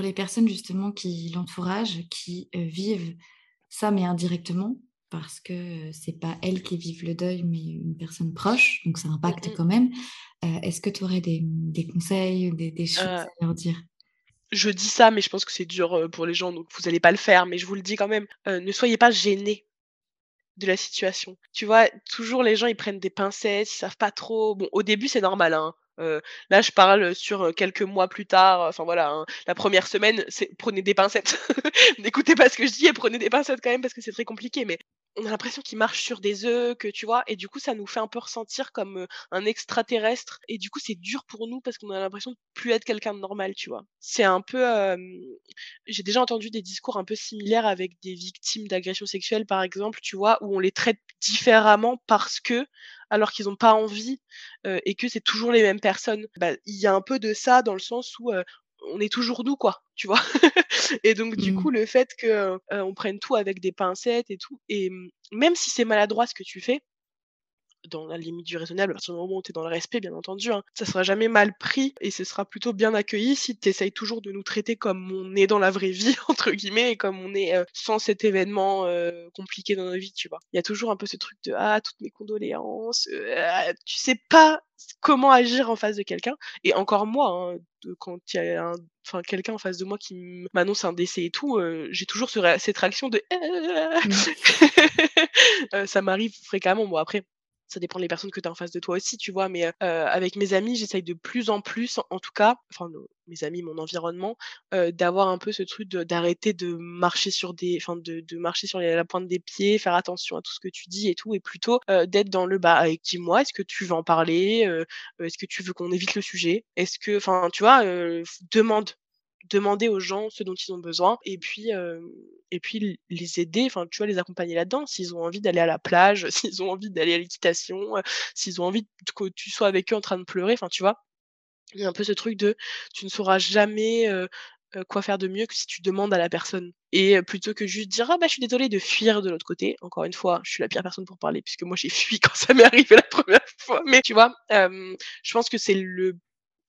pour les personnes justement qui l'entourage, qui vivent ça, mais indirectement, parce que c'est pas elles qui vivent le deuil, mais une personne proche, donc ça impacte quand même. Est-ce que tu aurais des, des conseils, des des choses Heu, à leur dire? je dis ça, mais je pense que c'est dur, pour les gens, donc vous allez pas le faire, mais je vous le dis quand même, ne soyez pas gênés de la situation. Tu vois? Toujours les gens, ils prennent des pincettes, ils savent pas trop. Bon, au début, c'est normal, hein, heu, là, je parle sur, heu, quelques mois plus tard, enfin voilà, hein. La 1re semaine, prenez des pincettes. N'écoutez pas ce que je dis et prenez des pincettes quand même parce que c'est très compliqué, on a l'impression qu'ils marchent sur des œufs, que tu vois? Et du coup, ça nous fait un peu ressentir comme, un extraterrestre et du coup, c'est dur pour nous parce qu'on a l'impression de plus être quelqu'un de normal, tu vois? C'est un peu, j'ai déjà entendu des discours un peu similaires avec des victimes d'agressions sexuelles, par exemple, tu vois? Où on les traite différemment parce que alors qu'ils ont pas envie, et que c'est toujours les mêmes personnes. Bah, il y a un peu de ça dans le sens où, on est toujours nous, quoi, tu vois? Et donc du coup, Mmh. le fait que, heu, on prenne tout avec des pincettes et tout et mmh, même si c'est maladroit ce que tu fais dans la limite du raisonnable, à partir du moment où tu es dans le respect, bien entendu, hein, ça sera jamais mal pris et ce sera plutôt bien accueilli si tu essayes toujours de nous traiter comme on est dans la «vraie vie» entre guillemets et comme on est, heu, sans cet événement, heu, compliqué dans nos vies, tu vois? Il y a toujours un peu ce truc de: «Ah, toutes mes condoléances», heu, ah, tu sais pas comment agir en face de quelqu'un et encore moi, hein, de quand il y a un enfin quelqu'un en face de moi qui m'annonce un décès et tout, heu, j'ai toujours ce cette réaction de Mmh. ça m'arrive fréquemment. Bon après, ça dépend des personnes que tu as en face de toi aussi, tu vois? Mais, avec mes amis, j'essaye de plus en plus, en tout cas, enfin mes amis, mon environnement, d'avoir un peu ce truc d'arrêter de marcher sur des enfin de marcher sur la pointe des pieds, faire attention à tout ce que tu dis et tout et plutôt, d'être dans le: «Bah, dis-moi, est-ce que tu veux en parler? Est-ce que tu veux qu'on évite le sujet? Est-ce que» enfin, tu vois? Demande. Demander aux gens ce dont ils ont besoin et puis, et puis les aider, enfin, tu vois? Les accompagner là-dedans. S'ils ont envie d'aller à la plage, s'ils ont envie d'aller à l'équitation, heu, s'ils ont envie que tu sois avec eux en train de pleurer, enfin, tu vois? Il y a un peu ce truc de tu ne sauras jamais, heu heu, quoi faire de mieux que si tu demandes à la personne et heu, plutôt que juste dire: «Ah bah, je suis désolé», de fuir de l'autre côté. Encore une fois, je suis la pire personne pour parler puisque moi j'ai fui quand ça m'est arrivé la 1re fois, mais tu vois? Hem, je pense que c'est le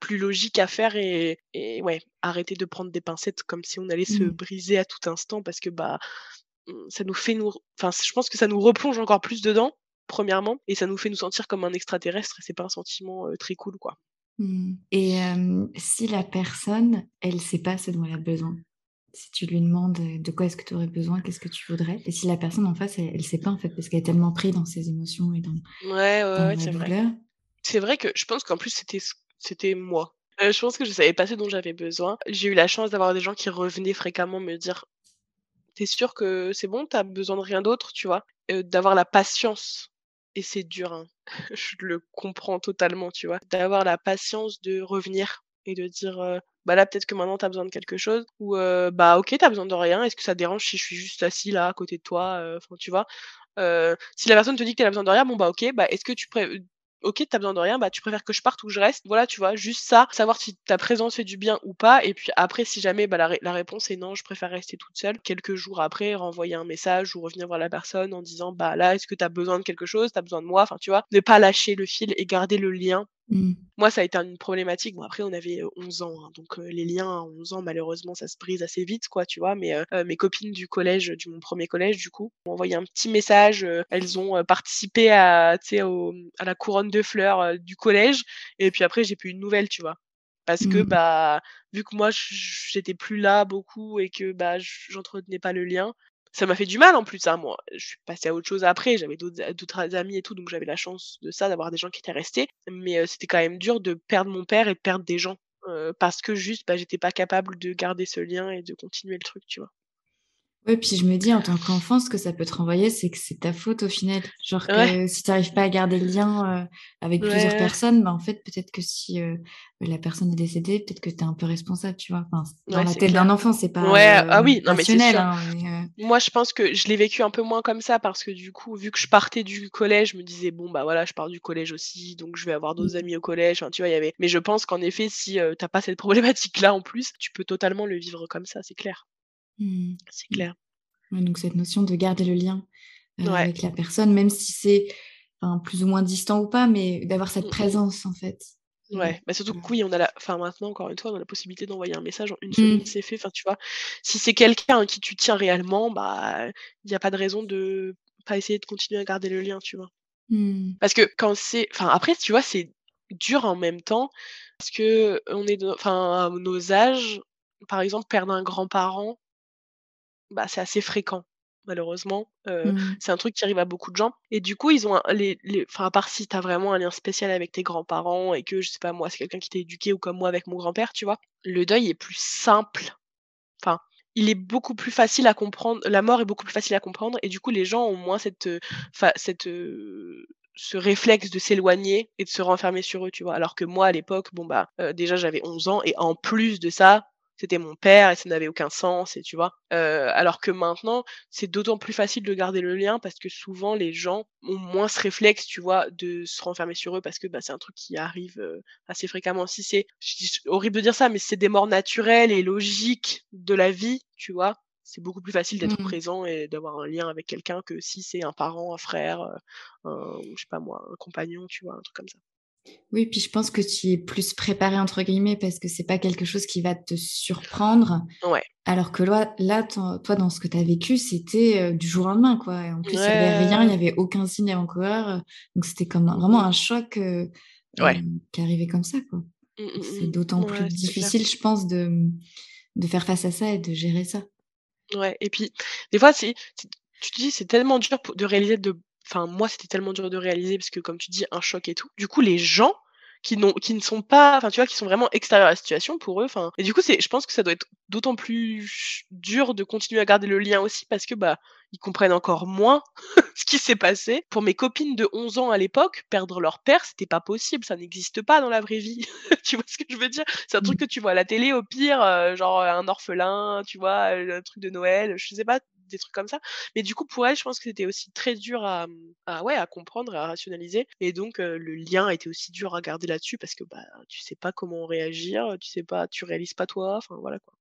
plus logique à faire et et ouais, arrêter de prendre des pincettes comme si on allait se Mmh. briser à tout instant parce que, bah, mmh, ça nous fait nous enfin, je pense que ça nous replonge encore plus dedans, premièrement et ça nous fait nous sentir comme un extraterrestre et c'est pas un sentiment, très cool, quoi. Mmh et si la personne, elle sait pas ce dont elle a besoin? Si tu lui demandes, «De quoi est-ce que tu aurais besoin? Qu'est-ce que tu voudrais?» et si la personne en face, elle elle sait pas en fait, parce qu'elle est tellement pris dans ses émotions et dans Ouais, ouais, dans ouais, la c'est vrai. C'est vrai que je pense qu'en plus c'était c'était moi. Heu, je pense que je savais pas ce dont j'avais besoin. J'ai eu la chance d'avoir des gens qui revenaient fréquemment me dire: «Tu es sûre que c'est bon? Tu as besoin de rien d'autre?» tu vois? Heu, d'avoir la patience et c'est dur, hein, je le comprends totalement, tu vois? D'avoir la patience de revenir et de dire, heu: «Bah, là, peut-être que maintenant tu as besoin de quelque chose» ou «Bah, OK, tu as besoin de rien. Est-ce que ça dérange si je suis juste assis là, à côté de toi?» enfin, tu vois? Si la personne te dit qu'elle a besoin de rien, bon, bah, OK, bah, est-ce que tu pré OK, tu as besoin de rien, bah, tu préfères que je parte ou je reste? Voilà, tu vois? Juste ça, savoir si ta présence fait du bien ou pas et puis après si jamais, bah, la la réponse est: «Non, je préfère rester toute seule», quelques jours après, renvoyer un message ou revenir voir la personne en disant: «Bah, là, est-ce que tu as besoin de quelque chose? Tu as besoin de moi?» enfin, tu vois? Ne pas lâcher le fil et garder le lien. Mmh. Moi, ça a été une problématique. Bon, après, on avait, heu, 11 ans, hein, donc les liens à 11 ans, malheureusement, ça se brise assez vite, quoi, tu vois? Mais heu, mes copines du collège, du mon 1er collège, du coup, m'ont envoyé un petit message, elles ont, participé à tu sais, au à la couronne de fleurs, du collège et puis après, j'ai plus eu de nouvelles, tu vois? Parce que, Mmh. bah, vu que moi, j'étais plus là beaucoup et que, bah, j'entretenais pas le lien, ça m'a fait du mal en plus, hein, moi. Je suis passée à autre chose après, j'avais d'autres amis et tout, donc j'avais la chance de ça, d'avoir des gens qui étaient restés. Mais c'était quand même dur de perdre mon père et de perdre des gens, parce que juste, bah, j'étais pas capable de garder ce lien et de continuer le truc, tu vois? Ouais, puis je me dis en tant qu'enfant, ce que ça peut te renvoyer, c'est que c'est ta faute au final. Genre Ouais. si tu arrives pas à garder le lien, avec plusieurs personnes, bah, en fait, peut-être que si, la personne est décédée, peut-être que tu es un peu responsable, tu vois? Enfin, dans Ouais, la tête d'un enfant, c'est pas, Ouais, ah oui, non, mais rationnel, hein, mais Moi, je pense que je l'ai vécu un peu moins comme ça parce que du coup, vu que je partais du collège, je me disais: «Bon, bah, voilà, je pars du collège aussi, donc je vais avoir d'autres Mmh. amis au collège», tu vois? Il y avait mais je pense qu'en effet, si, heu, tu as pas cette problématique-là en plus, tu peux totalement le vivre comme ça, c'est clair. Mmh C'est mh. clair. Ouais, donc cette notion de garder le lien, Ouais. avec la personne, même si c'est, plus ou moins distant ou pas, mais d'avoir cette Mmh présence, en fait. Ouais, bah, surtout que oui, on a la enfin, maintenant, encore une fois, on a la possibilité d'envoyer un message en 1 seconde, Mmh. c'est fait. Enfin, tu vois? Si c'est quelqu'un à qui tu tiens réellement, bah, il y a pas de raison de pas essayer de continuer à garder le lien, tu vois? Mmh. Parce que quand c'est enfin, après, tu vois, c'est dur en même temps parce qu'on est de enfin, à nos âges, par exemple, perdre un grand-parent bah, c'est assez fréquent, malheureusement. Heu, Mmh. c'est un truc qui arrive à beaucoup de gens et du coup, ils ont un les les enfin, à part si tu as vraiment un lien spécial avec tes grands-parents et que, je sais pas moi, c'est quelqu'un qui t'a éduqué ou comme moi avec mon grand-père, tu vois? Le deuil est plus simple. Enfin, il est beaucoup plus facile à comprendre la mort est beaucoup plus facile à comprendre et du coup, les gens ont moins cette, enfin, cette, heu, ce réflexe de s'éloigner et de se renfermer sur eux, tu vois? Alors que moi, à l'époque, bon, bah, heu, déjà, j'avais 11 ans et en plus de ça, c'était mon père et ça n'avait aucun sens et tu vois? Heu, alors que maintenant, c'est d'autant plus facile de garder le lien parce que souvent les gens ont moins ce réflexe, tu vois, de se renfermer sur eux parce que, bah, c'est un truc qui arrive, heu, assez fréquemment. Si c'est horrible de dire ça, mais c'est des morts naturelles et logiques de la vie, tu vois? C'est beaucoup plus facile d'être Mmh. présent et d'avoir un lien avec quelqu'un que si c'est un parent, un frère, heu, un je sais pas moi, un compagnon, tu vois? Un truc comme ça. Oui, puis je pense que tu es «plus préparée» entre guillemets parce que c'est pas quelque chose qui va te surprendre. Ouais. Alors que là, toi, dans ce que tu as vécu, c'était, heu, du jour au lendemain, quoi et en plus, il y avait rien, il y Ouais. avait aucun signe avant-coureur, donc c'était comme un Mmh vraiment un choc, heu heu, Ouais. qui arrivait comme ça, quoi. Mmh Donc mh c'est d'autant mh. plus clair. difficile, je pense, de, mmh, de faire face à ça et de gérer ça. Ouais et puis, des fois, c'est t tu te dis: «C'est tellement dur de réaliser de» enfin, moi, c'était tellement dur de réaliser parce que, comme tu dis, un choc et tout. Du coup, les gens qui qui ne sont pas enfin, tu vois, qui sont vraiment extérieurs à la situation, pour eux, enfin et du coup, c'est je pense que ça doit être d'autant plus dur de continuer à garder le lien aussi parce que, bah, ils comprennent encore moins ce qui s'est passé. Pour mes copines de 11 ans à l'époque, perdre leur père, c'était pas possible, ça n'existe pas dans la vraie vie. Tu vois ce que je veux dire? C'est un truc Mmh. que tu vois à la télé au pire, heu, genre, heu, un orphelin, tu vois? Un truc de Noël, je sais pas, des trucs comme ça. Mais du coup, pour elles, je pense que c'était aussi très dur à, à ouais, à comprendre à rationaliser et donc le lien était aussi dur à garder là-dessus parce que, bah, tu sais pas comment réagir, tu sais pas tu réalises pas toi, enfin, voilà, quoi.